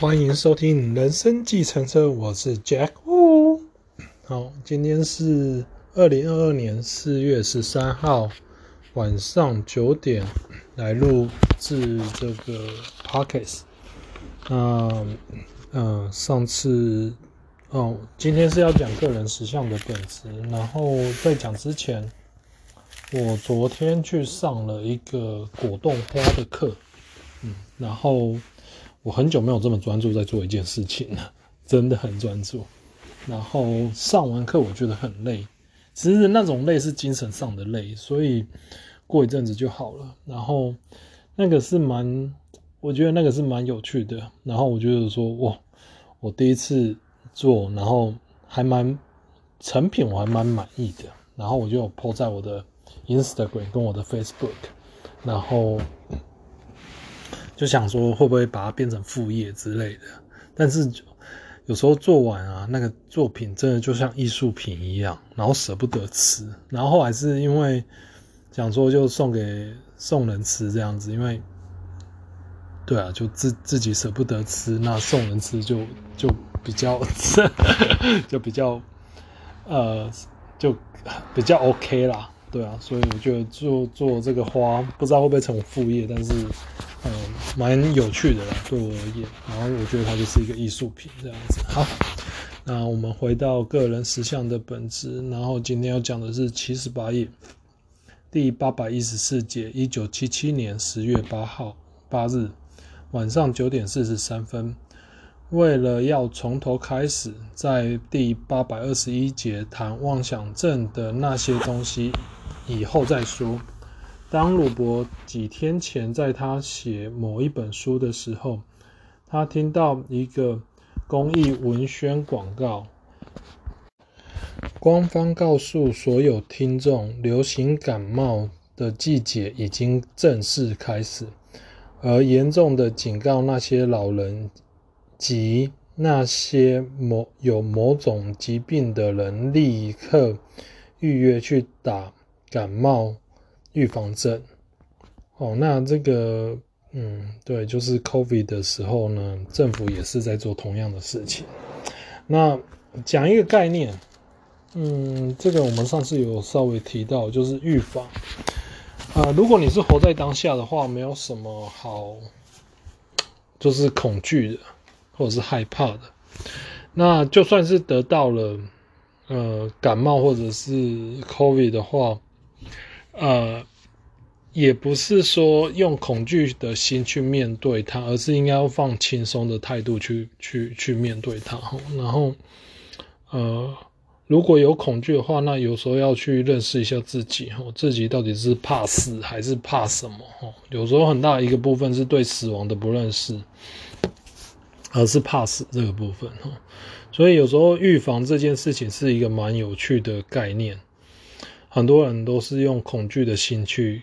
欢迎收听《人生计程车》，我是 Jack。好，今天是二零二二年四月十三号晚上九点来录制这个 Podcast。那，嗯，上次哦，今天是要讲个人实相的本质。然后在讲之前，我昨天去上了一个果冻花的课，嗯，然后。我很久没有这么专注在做一件事情了，真的很专注。然后上完课，我觉得很累，其实那种累是精神上的累，所以过一阵子就好了。然后那个是蛮，我觉得那个是蛮有趣的。然后我觉得说，哇，我第一次做，然后还蛮成品，我还蛮满意的。然后我就有 po 在我的 Instagram 跟我的 Facebook，然后。就想说会不会把它变成副业之类的，但是有时候做完啊，那个作品真的就像艺术品一样，然后舍不得吃，然后还是因为想说就送给送人吃这样子，因为对啊，就自自己舍不得吃，那送人吃就就比较 就比较呃就比较 OK 啦，对啊，所以我觉得做做这个花不知道会不会成为副业，但是。嗯，蛮有趣的啦，对我而言。然后我觉得它就是一个艺术品这样子。好，那我们回到个人实相的本质。然后今天要讲的是七十八页，第八百一十四节，一九七七年十月八号八日晚上九点四十三分。为了要从头开始，在第八百二十一节谈妄想症的那些东西，以后再说。当鲁伯几天前在他写某一本书的时候，他听到一个公益文宣广告，官方告诉所有听众，流行感冒的季节已经正式开始，而严重的警告那些老人及那些某有某种疾病的人，立刻预约去打感冒。预防针，哦，那这个，嗯，对，就是 COVID 的时候呢，政府也是在做同样的事情。那讲一个概念，嗯，这个我们上次有稍微提到，就是预防。呃，如果你是活在当下的话，没有什么好，就是恐惧的，或者是害怕的。那就算是得到了，呃，感冒或者是 COVID 的话。呃，也不是说用恐惧的心去面对它，而是应该要放轻松的态度去去去面对它。然后，呃，如果有恐惧的话，那有时候要去认识一下自己，自己到底是怕死还是怕什么？有时候很大一个部分是对死亡的不认识，而是怕死这个部分。所以有时候预防这件事情是一个蛮有趣的概念。很多人都是用恐惧的心去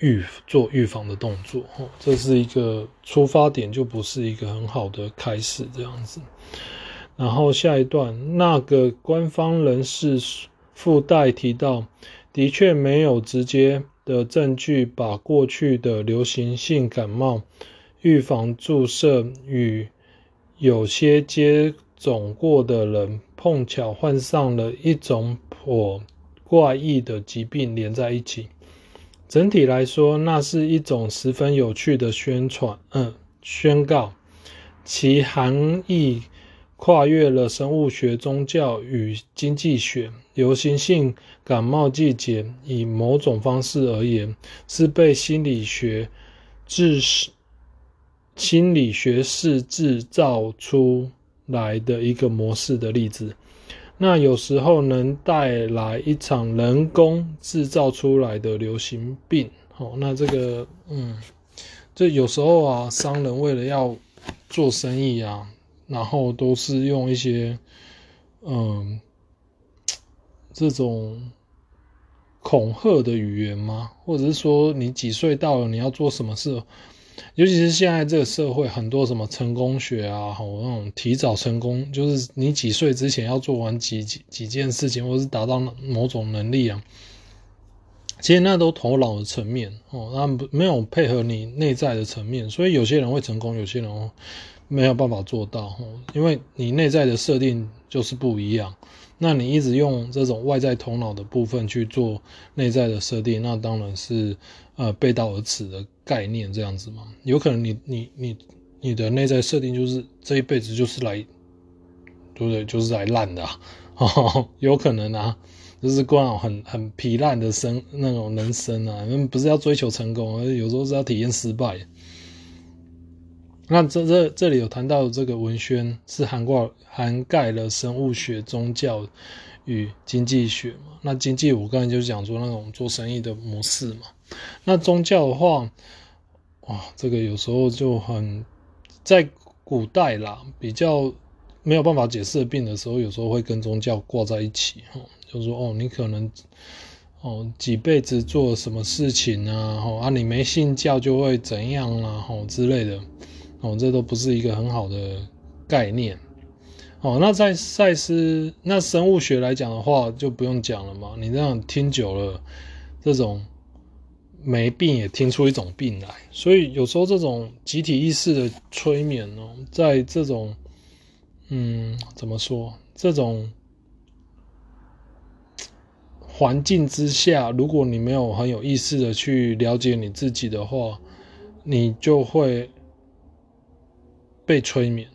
预做预防的动作，这是一个出发点，就不是一个很好的开始这样子。然后下一段，那个官方人士附带提到，的确没有直接的证据把过去的流行性感冒预防注射与有些接种过的人碰巧患上了一种颇怪异的疾病连在一起，整体来说，那是一种十分有趣的宣传，嗯，宣告，其含义跨越了生物学、宗教与经济学。流行性感冒季节，以某种方式而言，是被心理学制心理学式制造出来的一个模式的例子。那有时候能带来一场人工制造出来的流行病。好，那这个，嗯，这有时候啊，商人为了要做生意啊，然后都是用一些，嗯，这种恐吓的语言吗？或者是说，你几岁到了，你要做什么事？尤其是现在这个社会，很多什么成功学啊，好那种提早成功，就是你几岁之前要做完几几几件事情，或是达到某种能力啊。其实那都头脑的层面哦，那没有配合你内在的层面，所以有些人会成功，有些人没有办法做到哦，因为你内在的设定就是不一样。那你一直用这种外在头脑的部分去做内在的设定，那当然是呃背道而驰的概念这样子嘛。有可能你你你你的内在设定就是这一辈子就是来，对不对？就是来烂的啊，哦，有可能啊，就是过很很疲烂的生那种人生啊，不是要追求成功，而有时候是要体验失败。那这这这里有谈到这个文宣是涵盖涵盖了生物学、宗教与经济学嘛？那经济我刚才就讲说那种做生意的模式嘛。那宗教的话，哇，这个有时候就很在古代啦，比较没有办法解释病的时候，有时候会跟宗教挂在一起，就是说哦，你可能哦几辈子做什么事情啊，哦啊你没信教就会怎样啊，哦之类的。哦，这都不是一个很好的概念。哦，那在赛斯那生物学来讲的话，就不用讲了嘛。你这样听久了，这种没病也听出一种病来。所以有时候这种集体意识的催眠哦，在这种嗯，怎么说？这种环境之下，如果你没有很有意识的去了解你自己的话，你就会。被催眠，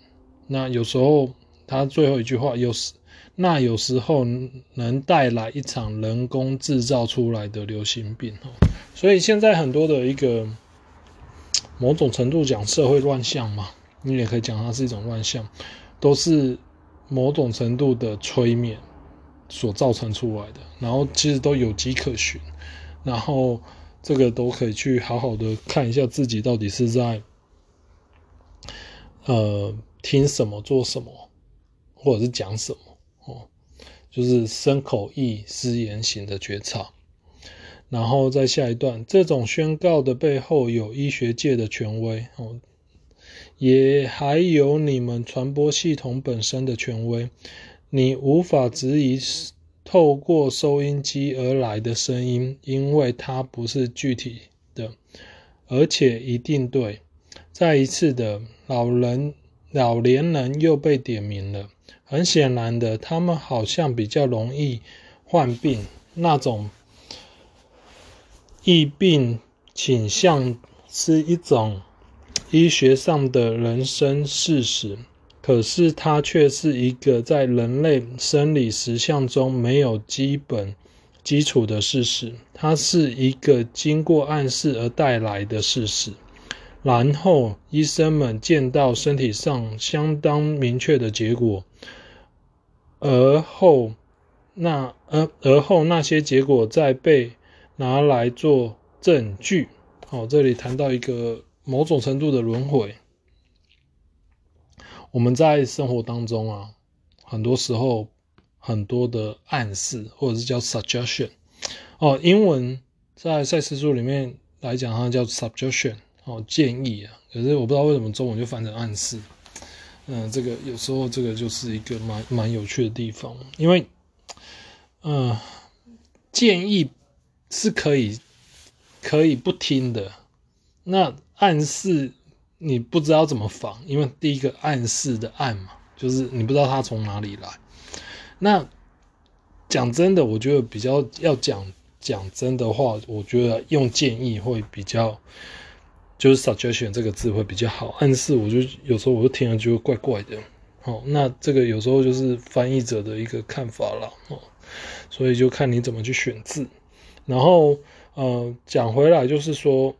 那有时候他最后一句话有时，那有时候能带来一场人工制造出来的流行病哦。所以现在很多的一个某种程度讲社会乱象嘛，你也可以讲它是一种乱象，都是某种程度的催眠所造成出来的，然后其实都有迹可循，然后这个都可以去好好的看一下自己到底是在。呃，听什么做什么，或者是讲什么，就是身口意思言行的觉察。然后再下一段，这种宣告的背后有医学界的权威哦，也还有你们传播系统本身的权威。你无法质疑透过收音机而来的声音，因为它不是具体的，而且一定对。再一次的。老人、老年人又被点名了。很显然的，他们好像比较容易患病，那种疫病倾向是一种医学上的人生事实，可是它却是一个在人类生理实相中没有基本基础的事实。它是一个经过暗示而带来的事实。然后医生们见到身体上相当明确的结果，而后那而而后那些结果再被拿来做证据。好，这里谈到一个某种程度的轮回。我们在生活当中啊，很多时候很多的暗示或者是叫 suggestion。哦，英文在赛斯书里面来讲，它叫 suggestion。哦，建议啊，可是我不知道为什么中文就翻成暗示。嗯，这个有时候这个就是一个蛮蛮有趣的地方，因为，嗯，建议是可以可以不听的，那暗示你不知道怎么防，因为第一个暗示的暗嘛，就是你不知道它从哪里来。那讲真的，我觉得比较要讲讲真的话，我觉得用建议会比较。就是 suggestion 这个字会比较好，暗示我就有时候我就听了就怪怪的，哦，那这个有时候就是翻译者的一个看法了，哦，所以就看你怎么去选字。然后，呃，讲回来就是说，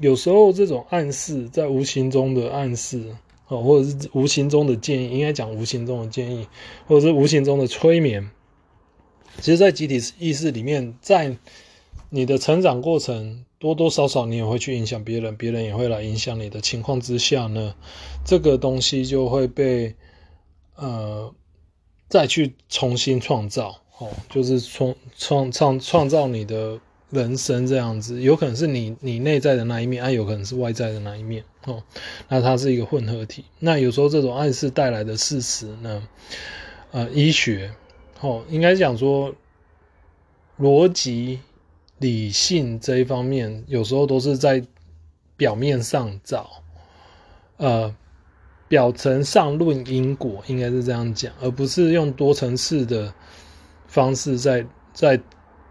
有时候这种暗示在无形中的暗示，哦，或者是无形中的建议，应该讲无形中的建议，或者是无形中的催眠，其实，在集体意识里面，在你的成长过程。多多少少你也会去影响别人，别人也会来影响你的情况之下呢，这个东西就会被呃再去重新创造哦，就是创创创创造你的人生这样子，有可能是你你内在的那一面，啊，有可能是外在的那一面哦，那它是一个混合体。那有时候这种暗示带来的事实呢，呃，医学哦，应该讲说逻辑。理性这一方面，有时候都是在表面上找，呃，表层上论因果，应该是这样讲，而不是用多层次的方式在在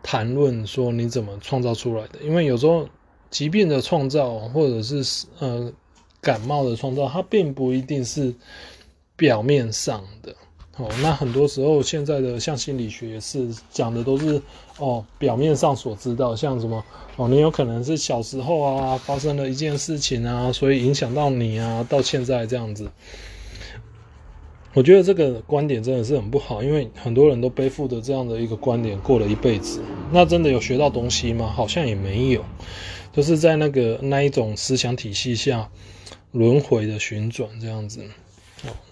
谈论说你怎么创造出来的。因为有时候疾病的创造，或者是呃感冒的创造，它并不一定是表面上的。哦，那很多时候现在的像心理学也是讲的都是哦，表面上所知道，像什么哦，你有可能是小时候啊发生了一件事情啊，所以影响到你啊，到现在这样子。我觉得这个观点真的是很不好，因为很多人都背负着这样的一个观点过了一辈子，那真的有学到东西吗？好像也没有，就是在那个那一种思想体系下轮回的旋转这样子。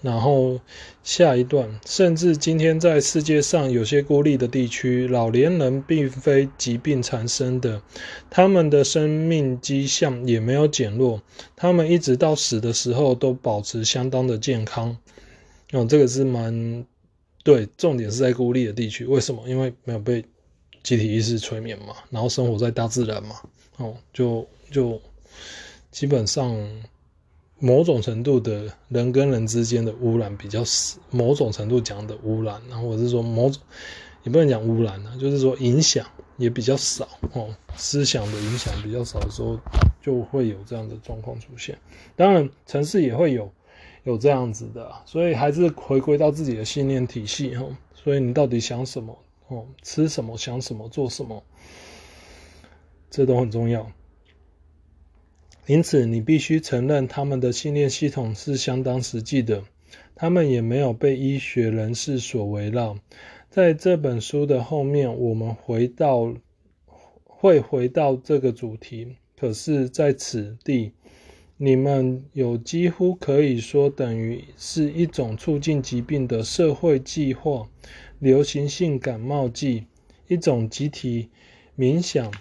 然后下一段，甚至今天在世界上有些孤立的地区，老年人并非疾病缠身的，他们的生命迹象也没有减弱，他们一直到死的时候都保持相当的健康。哦，这个是蛮对，重点是在孤立的地区，为什么？因为没有被集体意识催眠嘛，然后生活在大自然嘛，哦，就就基本上。某种程度的人跟人之间的污染比较少，某种程度讲的污染，然后是说某种也不能讲污染啊，就是说影响也比较少哦，思想的影响比较少的时候，就会有这样的状况出现。当然，城市也会有有这样子的，所以还是回归到自己的信念体系哦。所以你到底想什么哦？吃什么？想什么？做什么？这都很重要。因此，你必须承认他们的信念系统是相当实际的，他们也没有被医学人士所围绕。在这本书的后面，我们回到会回到这个主题。可是，在此地，你们有几乎可以说等于是一种促进疾病的社会计划，流行性感冒剂，一种集体冥想。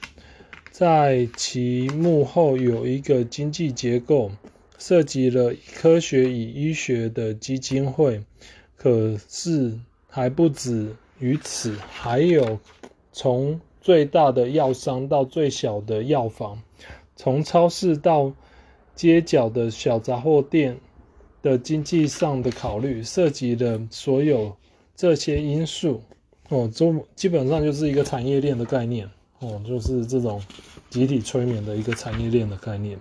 在其幕后有一个经济结构，涉及了科学与医学的基金会。可是还不止于此，还有从最大的药商到最小的药房，从超市到街角的小杂货店的经济上的考虑，涉及了所有这些因素。哦，就基本上就是一个产业链的概念。哦，就是这种集体催眠的一个产业链的概念。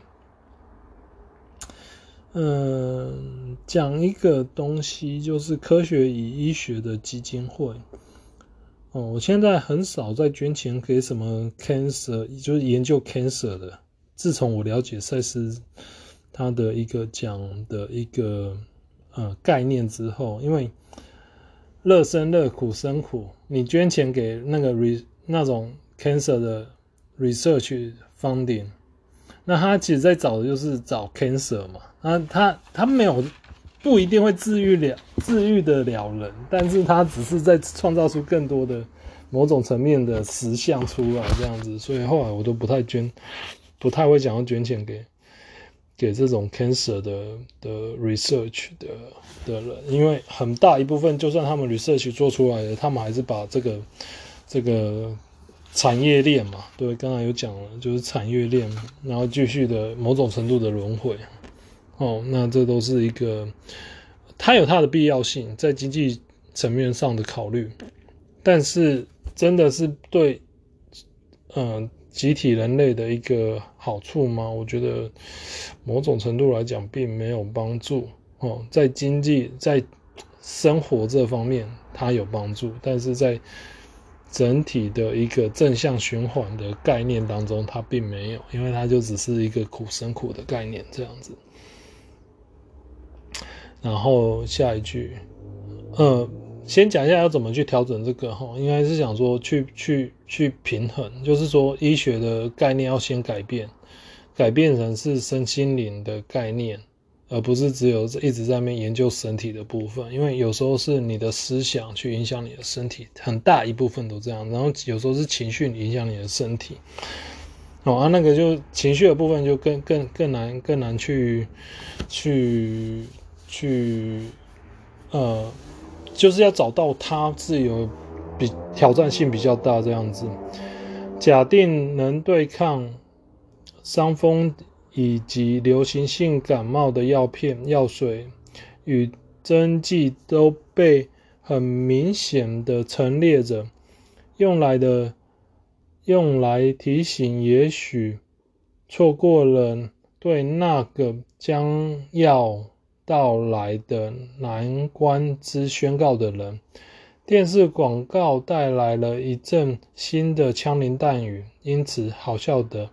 嗯，讲一个东西，就是科学与医学的基金会。哦，我现在很少在捐钱给什么 cancer，就是研究 cancer 的。自从我了解赛斯他的一个讲的一个呃概念之后，因为乐生乐，苦生苦，你捐钱给那个 re 那种。Cancer 的 research funding，那他其实在找的就是找 cancer 嘛，那他他没有不一定会治愈了治愈的了人，但是他只是在创造出更多的某种层面的实相出来这样子，所以后来我都不太捐，不太会想要捐钱给给这种 cancer 的的 research 的的人，因为很大一部分就算他们 research 做出来了，他们还是把这个这个。产业链嘛，对，刚才有讲了，就是产业链，然后继续的某种程度的轮回，哦，那这都是一个，它有它的必要性，在经济层面上的考虑，但是真的是对，嗯、集体人类的一个好处吗？我觉得某种程度来讲，并没有帮助，哦，在经济在生活这方面它有帮助，但是在整体的一个正向循环的概念当中，它并没有，因为它就只是一个苦生苦的概念这样子。然后下一句，呃，先讲一下要怎么去调整这个哈，应该是想说去去去平衡，就是说医学的概念要先改变，改变成是身心灵的概念。而不是只有一直在那边研究身体的部分，因为有时候是你的思想去影响你的身体，很大一部分都这样。然后有时候是情绪影响你的身体，哦啊，那个就情绪的部分就更更更难更难去去去，呃，就是要找到它是有比挑战性比较大这样子。假定能对抗伤风以及流行性感冒的药片、药水与针剂都被很明显的陈列着，用来的用来提醒，也许错过了对那个将要到来的难关之宣告的人。电视广告带来了一阵新的枪林弹雨，因此好笑的，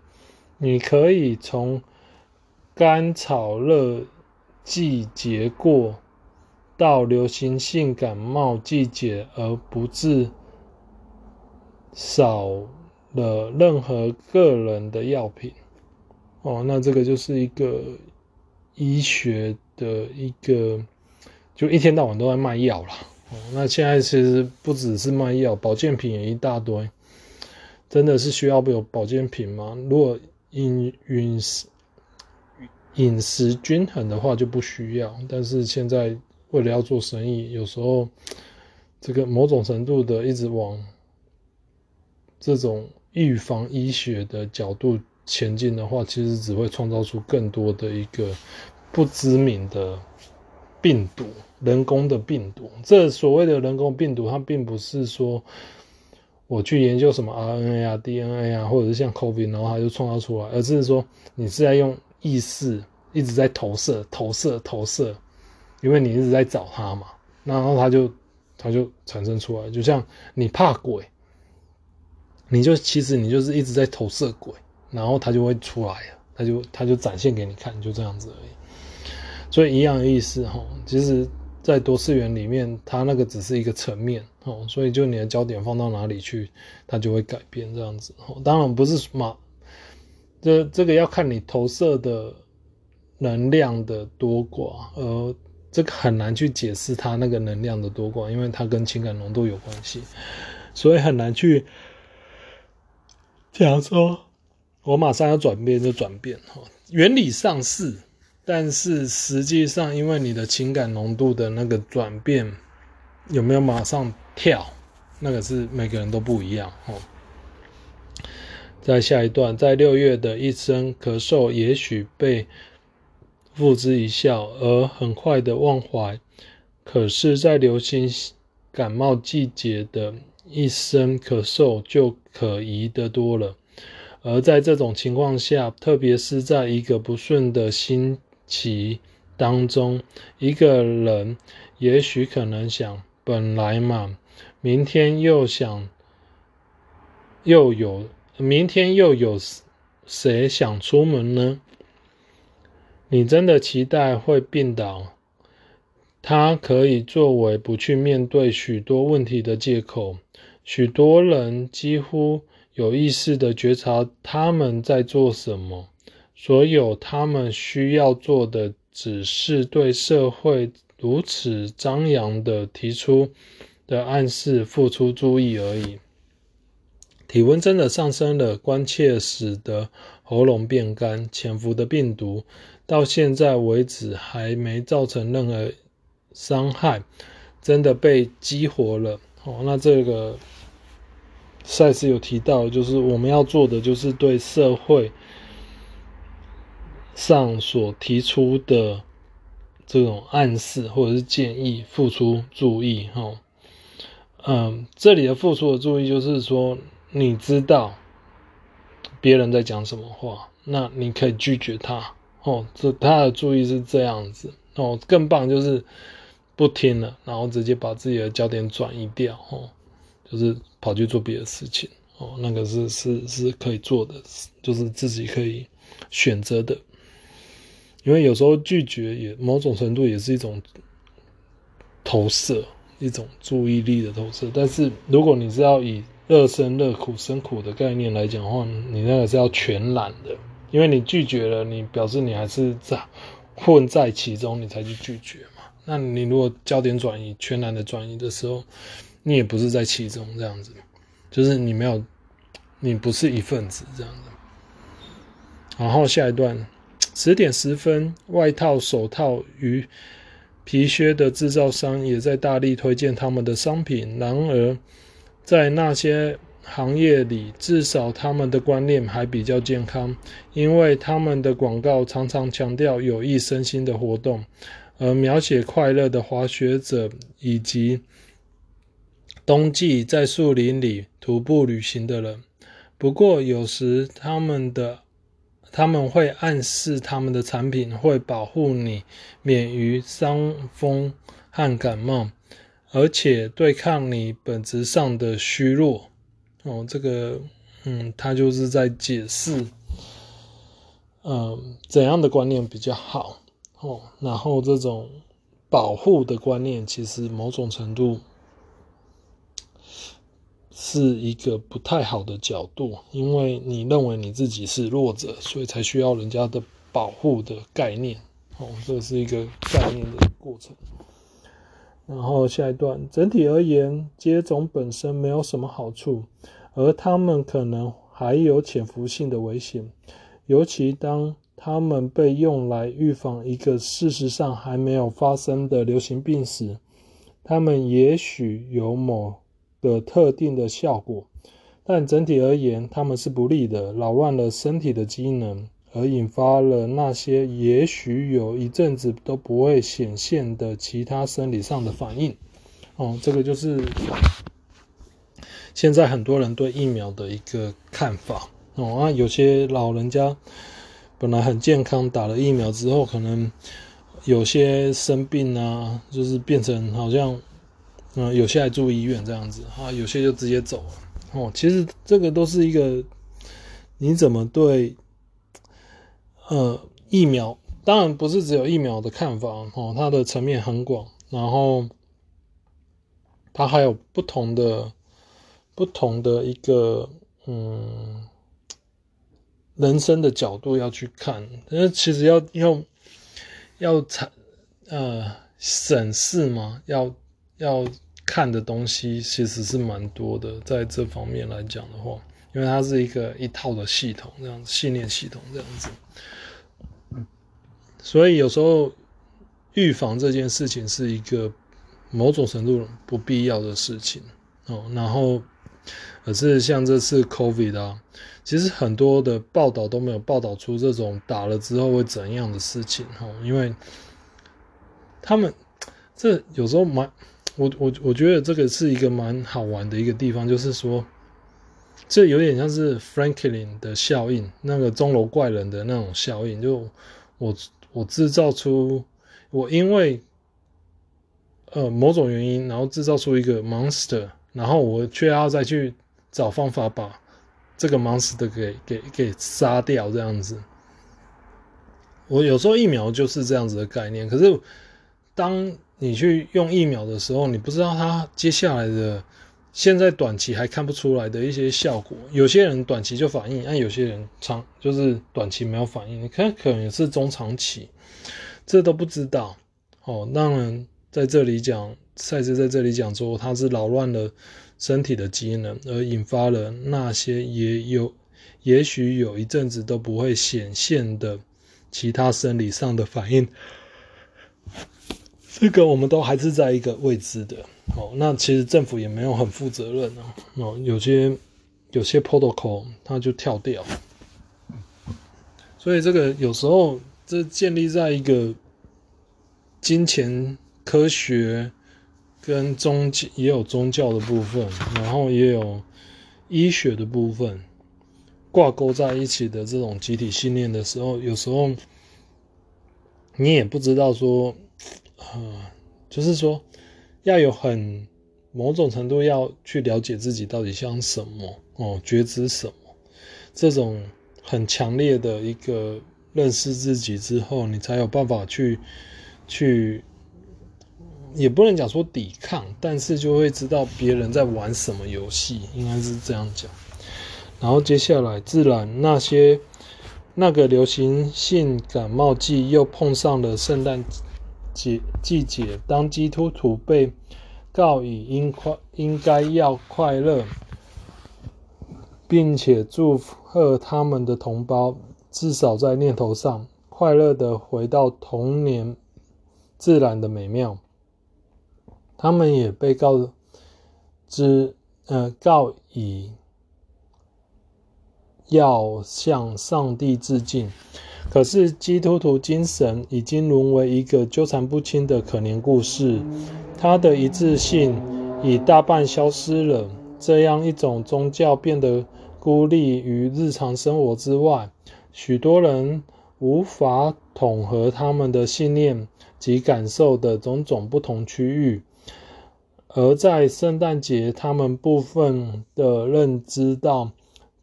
你可以从甘草热季节过到流行性感冒季节，而不致少了任何个人的药品。哦，那这个就是一个医学的一个，就一天到晚都在卖药啦。哦，那现在其实不只是卖药，保健品也一大堆。真的是需要有保健品吗？如果饮饮食饮食均衡的话，就不需要。但是现在为了要做生意，有时候这个某种程度的一直往这种预防医学的角度前进的话，其实只会创造出更多的一个不知名的病毒。人工的病毒，这所谓的人工病毒，它并不是说我去研究什么 RNA 啊、DNA 啊，或者是像 COVID，然后它就创造出来，而是说你是在用意识一直在投射、投射、投射，因为你一直在找它嘛，然后它就它就产生出来。就像你怕鬼，你就其实你就是一直在投射鬼，然后它就会出来了，它就它就展现给你看，就这样子而已。所以一样的意思哈，其实。在多次元里面，它那个只是一个层面哦，所以就你的焦点放到哪里去，它就会改变这样子哦。当然不是什么，这这个要看你投射的能量的多寡，呃，这个很难去解释它那个能量的多寡，因为它跟情感浓度有关系，所以很难去讲说，我马上要转变就转变哈。原理上是。但是实际上，因为你的情感浓度的那个转变有没有马上跳，那个是每个人都不一样哦。在下一段，在六月的一声咳嗽，也许被付之一笑而很快的忘怀；可是，在流行感冒季节的一声咳嗽就可疑的多了。而在这种情况下，特别是在一个不顺的心。其当中，一个人也许可能想：本来嘛，明天又想，又有明天又有谁想出门呢？你真的期待会病倒？它可以作为不去面对许多问题的借口。许多人几乎有意识的觉察他们在做什么。所有他们需要做的，只是对社会如此张扬的提出的暗示付出注意而已。体温真的上升了，关切使得喉咙变干。潜伏的病毒到现在为止还没造成任何伤害，真的被激活了。哦，那这个赛斯有提到，就是我们要做的，就是对社会。上所提出的这种暗示或者是建议，付出注意哈。嗯，这里的付出的注意就是说，你知道别人在讲什么话，那你可以拒绝他哦。这他的注意是这样子哦。更棒就是不听了，然后直接把自己的焦点转移掉哦，就是跑去做别的事情哦。那个是是是可以做的，就是自己可以选择的。因为有时候拒绝也某种程度也是一种投射，一种注意力的投射。但是如果你是要以乐生乐苦生苦的概念来讲的话，你那个是要全然的，因为你拒绝了，你表示你还是在混在其中，你才去拒绝嘛。那你如果焦点转移，全然的转移的时候，你也不是在其中这样子，就是你没有，你不是一份子这样子。然后下一段。十点十分，外套、手套与皮靴的制造商也在大力推荐他们的商品。然而，在那些行业里，至少他们的观念还比较健康，因为他们的广告常常强调有益身心的活动，而描写快乐的滑雪者以及冬季在树林里徒步旅行的人。不过，有时他们的他们会暗示他们的产品会保护你免于伤风和感冒。而且对抗你本质上的虚弱哦，这个嗯，他就是在解释，嗯，怎样的观念比较好哦。然后这种保护的观念，其实某种程度是一个不太好的角度，因为你认为你自己是弱者，所以才需要人家的保护的概念哦，这是一个概念的过程。然后下一段，整体而言，接种本身没有什么好处，而他们可能还有潜伏性的危险，尤其当他们被用来预防一个事实上还没有发生的流行病时，他们也许有某的特定的效果，但整体而言，它们是不利的，扰乱了身体的机能。而引发了那些也许有一阵子都不会显现的其他生理上的反应。哦，这个就是现在很多人对疫苗的一个看法。哦，啊，有些老人家本来很健康，打了疫苗之后，可能有些生病啊，就是变成好像，嗯，有些还住医院这样子啊，有些就直接走了。哦，其实这个都是一个你怎么对。呃，疫苗当然不是只有疫苗的看法哦，它的层面很广，然后它还有不同的不同的一个嗯人生的角度要去看，但是其实要要要参呃审视嘛，要要看的东西其实是蛮多的，在这方面来讲的话，因为它是一个一套的系统，这样子信念系统这样子。所以有时候预防这件事情是一个某种程度不必要的事情哦。然后，可是像这次 COVID 啊，其实很多的报道都没有报道出这种打了之后会怎样的事情哦。因为他们这有时候蛮，我我我觉得这个是一个蛮好玩的一个地方，就是说，这有点像是 Franklin 的效应，那个钟楼怪人的那种效应，就我。我制造出，我因为呃某种原因，然后制造出一个 monster，然后我却要再去找方法把这个 monster 给给给杀掉，这样子。我有时候疫苗就是这样子的概念，可是当你去用疫苗的时候，你不知道它接下来的。现在短期还看不出来的一些效果，有些人短期就反应，但有些人长就是短期没有反应，你看可能也是中长期，这都不知道。哦，当然在这里讲，赛斯在这里讲说，它是扰乱了身体的机能，而引发了那些也有也许有一阵子都不会显现的其他生理上的反应。这个我们都还是在一个未知的。哦，那其实政府也没有很负责任啊。哦，有些有些 protocol 它就跳掉，所以这个有时候这建立在一个金钱、科学跟宗教也有宗教的部分，然后也有医学的部分挂钩在一起的这种集体信念的时候，有时候你也不知道说，呃，就是说。要有很某种程度要去了解自己到底想什么哦，觉知什么，这种很强烈的一个认识自己之后，你才有办法去去，也不能讲说抵抗，但是就会知道别人在玩什么游戏，应该是这样讲。然后接下来，自然那些那个流行性感冒季又碰上了圣诞节季节，当基督徒被告以应快应该要快乐，并且祝贺他们的同胞，至少在念头上快乐地回到童年自然的美妙。他们也被告知，呃，告以要向上帝致敬。可是基督徒精神已经沦为一个纠缠不清的可怜故事，它的一致性已大半消失了。这样一种宗教变得孤立于日常生活之外，许多人无法统合他们的信念及感受的种种不同区域。而在圣诞节，他们部分的认知到。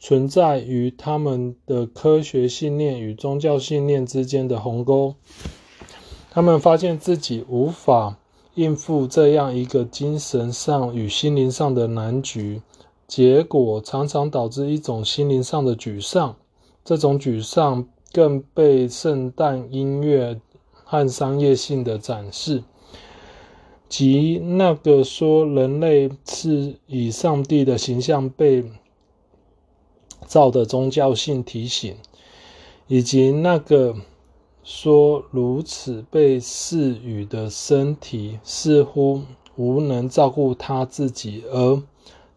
存在于他们的科学信念与宗教信念之间的鸿沟，他们发现自己无法应付这样一个精神上与心灵上的难局，结果常常导致一种心灵上的沮丧。这种沮丧更被圣诞音乐和商业性的展示，即那个说人类是以上帝的形象被。造的宗教性提醒，以及那个说如此被赐予的身体似乎无能照顾他自己，而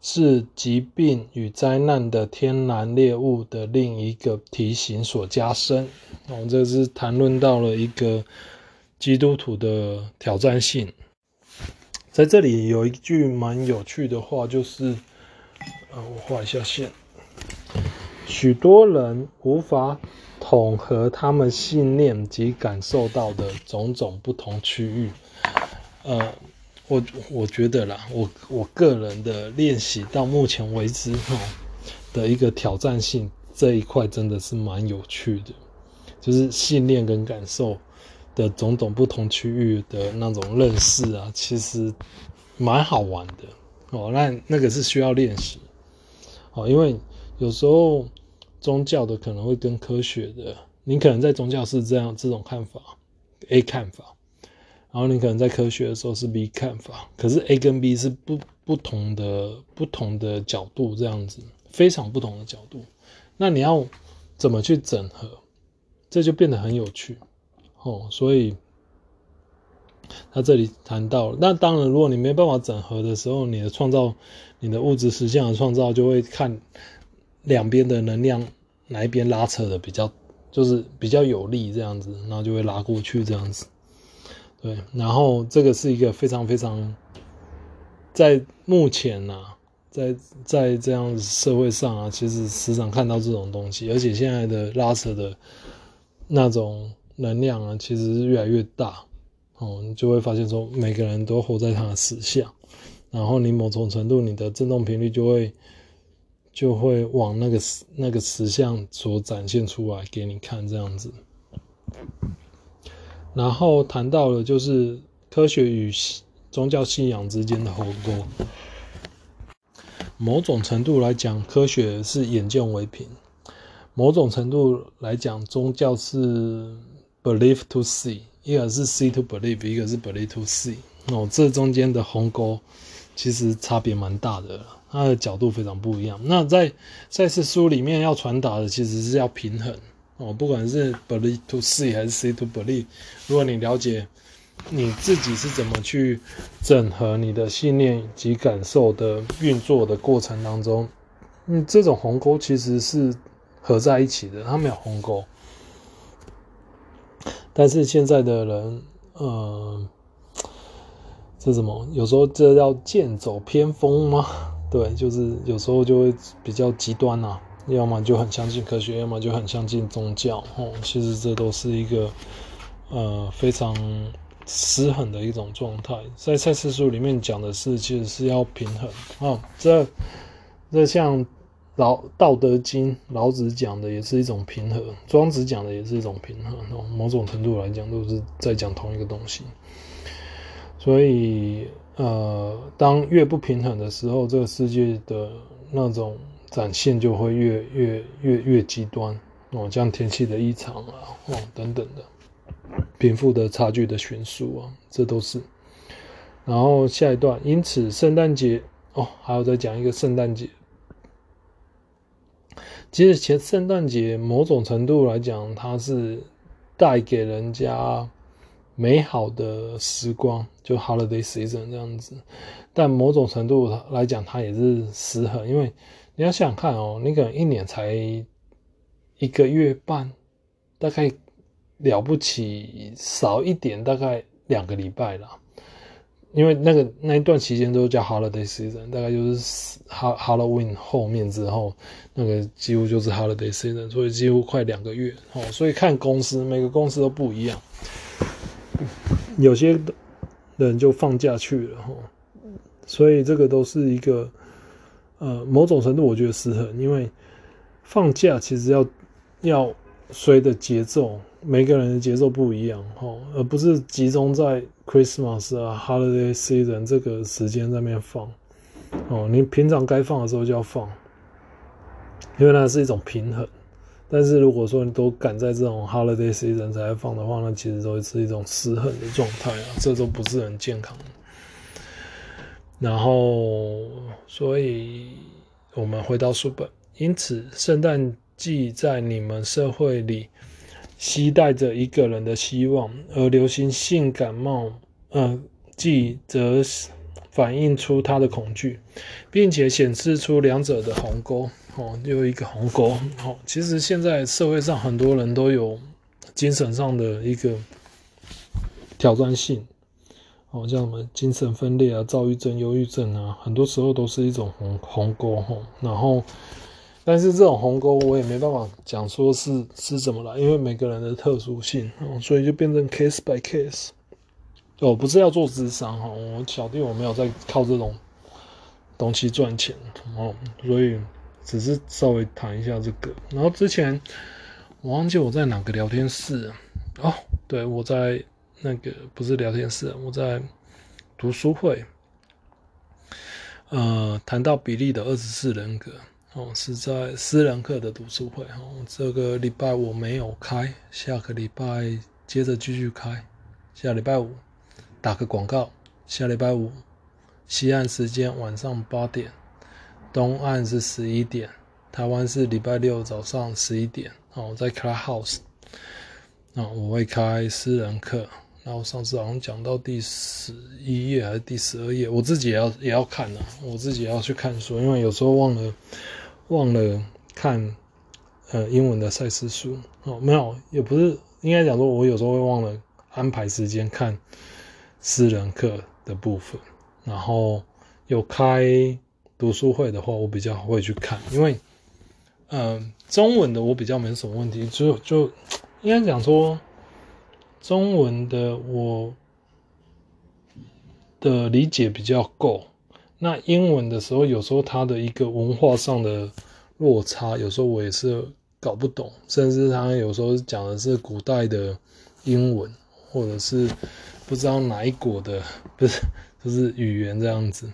是疾病与灾难的天然猎物的另一个提醒所加深。我们这是谈论到了一个基督徒的挑战性。在这里有一句蛮有趣的话，就是，呃，我画一下线。许多人无法统合他们信念及感受到的种种不同区域。呃，我我觉得啦，我我个人的练习到目前为止哈的一个挑战性这一块真的是蛮有趣的，就是信念跟感受的种种不同区域的那种认识啊，其实蛮好玩的哦。那那个是需要练习哦，因为。有时候宗教的可能会跟科学的，你可能在宗教是这样这种看法，A 看法，然后你可能在科学的时候是 B 看法，可是 A 跟 B 是不不同的不同的角度，这样子非常不同的角度，那你要怎么去整合，这就变得很有趣哦。所以他这里谈到了，那当然如果你没办法整合的时候，你的创造，你的物质实现的创造就会看。两边的能量哪一边拉扯的比较，就是比较有力这样子，然后就会拉过去这样子。对，然后这个是一个非常非常，在目前呐、在在这样社会上啊，其实时常看到这种东西，而且现在的拉扯的那种能量啊，其实是越来越大哦，你就会发现说，每个人都活在他的实相，然后你某种程度你的振动频率就会。就会往那个那个实相所展现出来给你看，这样子。然后谈到了就是科学与宗教信仰之间的鸿沟。某种程度来讲，科学是眼见为凭；某种程度来讲，宗教是 believe to see，一个是 see to believe，一个是 believe to see。哦，这中间的鸿沟其实差别蛮大的了。它的角度非常不一样。那在赛事书里面要传达的，其实是要平衡哦，不管是 believe to see 还是 see to believe。如果你了解你自己是怎么去整合你的信念及感受的运作的过程当中，嗯，这种鸿沟其实是合在一起的，它没有鸿沟。但是现在的人，呃，这什么？有时候这叫剑走偏锋吗？对，就是有时候就会比较极端、啊，要么就很相信科学，要么就很相信宗教。哦，其实这都是一个呃非常失衡的一种状态。在赛斯书里面讲的是，其实是要平衡。哦，这这像老道德经老子讲的也是一种平衡，庄子讲的也是一种平衡。某种程度来讲，都是在讲同一个东西。所以。呃，当越不平衡的时候，这个世界的那种展现就会越越越越极端哦，像天气的异常啊，哦等等的，贫富的差距的悬殊啊，这都是。然后下一段，因此圣诞节哦，还要再讲一个圣诞节。其实，前圣诞节某种程度来讲，它是带给人家。美好的时光，就 holiday season 这样子，但某种程度来讲，它也是失衡，因为你要想想看哦，你可能一年才一个月半，大概了不起少一点，大概两个礼拜啦。因为那个那一段期间都叫 holiday season，大概就是 Halloween 后面之后，那个几乎就是 holiday season，所以几乎快两个月哦。所以看公司，每个公司都不一样，有些人就放假去了哈。所以这个都是一个呃某种程度我觉得适合，因为放假其实要要随着节奏。每个人的节奏不一样，哈，而不是集中在 Christmas 啊 Holiday Season 这个时间在那边放，哦，你平常该放的时候就要放，因为那是一种平衡。但是如果说你都赶在这种 Holiday Season 才放的话，那其实都是一种失衡的状态啊，这都不是很健康。然后，所以我们回到书本，因此圣诞季在你们社会里。期待着一个人的希望，而流行性感冒，呃，季则反映出他的恐惧，并且显示出两者的鸿沟。哦，又一个鸿沟。哦，其实现在社会上很多人都有精神上的一个挑战性，哦，像什么精神分裂啊、躁郁症、忧郁症啊，很多时候都是一种鸿鸿沟。哦，然后。但是这种鸿沟我也没办法讲说是是怎么来，因为每个人的特殊性哦，所以就变成 case by case。哦，不是要做智商哈，我小弟我没有在靠这种东西赚钱哦，所以只是稍微谈一下这个。然后之前我忘记我在哪个聊天室哦，对，我在那个不是聊天室，我在读书会，呃，谈到比利的二十四人格。哦，是在私人课的读书会哦。这个礼拜我没有开，下个礼拜接着继续开。下礼拜五打个广告，下礼拜五西岸时间晚上八点，东岸是十一点，台湾是礼拜六早上十一点。哦，在 Clubhouse，啊，我会开私人课。然后上次好像讲到第十一页还是第十二页，我自己也要也要看呢，我自己也要去看书，因为有时候忘了。忘了看，呃，英文的赛斯书哦，没有，也不是，应该讲说，我有时候会忘了安排时间看私人课的部分，然后有开读书会的话，我比较会去看，因为，呃，中文的我比较没什么问题，就就应该讲说，中文的我的理解比较够。那英文的时候，有时候它的一个文化上的落差，有时候我也是搞不懂，甚至它有时候讲的是古代的英文，或者是不知道哪一国的，不是，就是语言这样子，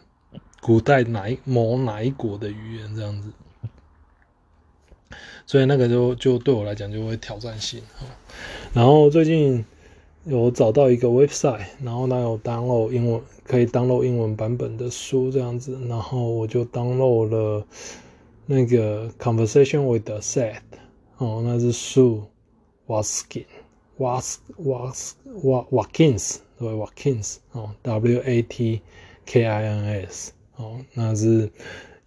古代哪一某哪一国的语言这样子，所以那个就就对我来讲就会挑战性。然后最近有找到一个 website，然后那有 download 英文。可以 download 英文版本的书这样子，然后我就 download 了那个 Conversation with the Set 哦，那是 Sue Watkin，Was Was Watkins 对 Watkins 哦，W A T K I N S 哦，那是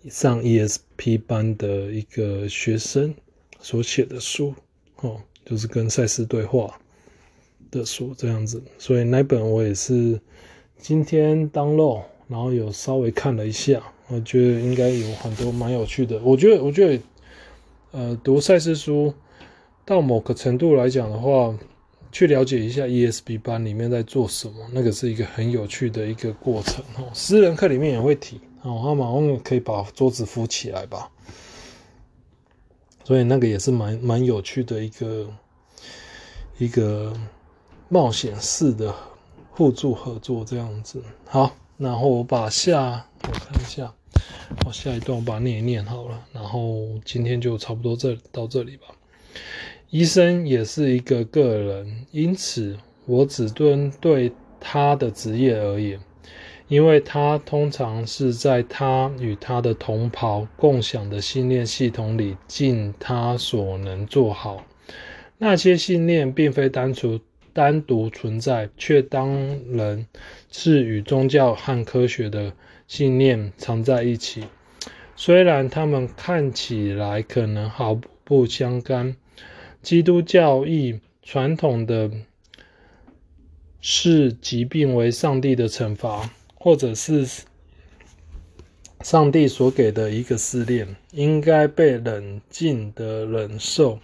上 ESP 班的一个学生所写的书哦，就是跟赛斯对话的书这样子，所以那本我也是。今天 download，然后有稍微看了一下，我觉得应该有很多蛮有趣的。我觉得，我觉得，呃，读赛斯书到某个程度来讲的话，去了解一下 ESP 班里面在做什么，那个是一个很有趣的一个过程哦。私人课里面也会提哦，他马上可以把桌子扶起来吧，所以那个也是蛮蛮有趣的一个一个冒险式的。互助合作这样子好，然后我把下我看一下，我下一段我把它念一念好了，然后今天就差不多这到这里吧。医生也是一个个人，因此我只针对他的职业而言，因为他通常是在他与他的同袍共享的信念系统里尽他所能做好。那些信念并非单纯。单独存在，却当然是与宗教和科学的信念藏在一起。虽然他们看起来可能毫不相干，基督教义传统的视疾病为上帝的惩罚，或者是上帝所给的一个试炼，应该被冷静的忍受，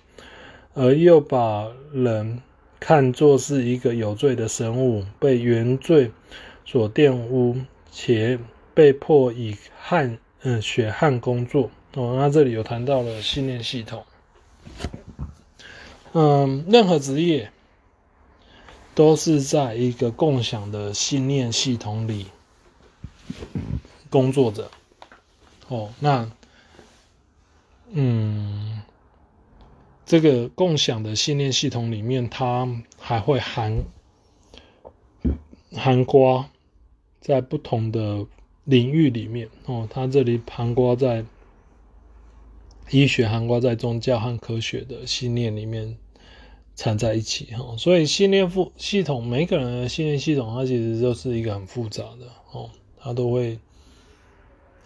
而又把人看作是一个有罪的生物，被原罪所玷污，且被迫以汗嗯血汗工作哦。那这里有谈到了信念系统。嗯，任何职业都是在一个共享的信念系统里工作着。哦，那嗯，这个共享的信念系统里面，它还会含含括在不同的领域里面。哦，它这里含括在医学，含括在宗教和科学的信念里面。缠在一起哈，所以信念复系统，每个人的信念系统，它其实就是一个很复杂的哦，它都会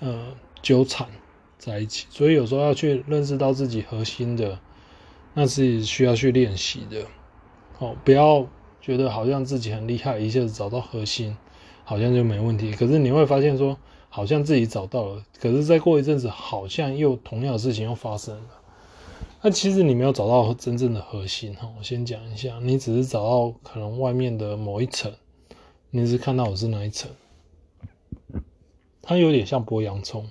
呃纠缠在一起，所以有时候要去认识到自己核心的，那是需要去练习的哦，不要觉得好像自己很厉害，一下子找到核心，好像就没问题。可是你会发现说，好像自己找到了，可是再过一阵子，好像又同样的事情又发生了。那其实你没有找到真正的核心哈，我先讲一下，你只是找到可能外面的某一层，你只是看到我是哪一层，它有点像剥洋葱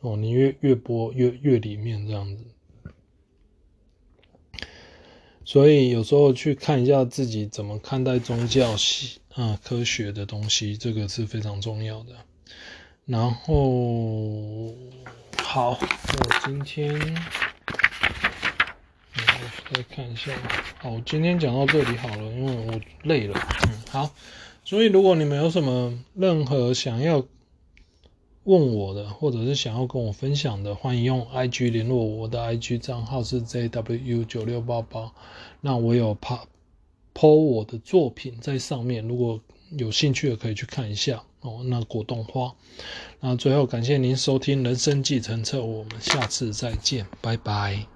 哦，你越越剥越越里面这样子，所以有时候去看一下自己怎么看待宗教系啊科学的东西，这个是非常重要的。然后好，我今天。再看一下，好，我今天讲到这里好了，因为我累了。嗯，好，所以如果你们有什么任何想要问我的，或者是想要跟我分享的，欢迎用 IG 联络我，的 IG 账号是 JW 九六八八。那我有 po 我的作品在上面，如果有兴趣的可以去看一下哦。那果冻花，那最后感谢您收听人生计程车，我们下次再见，拜拜。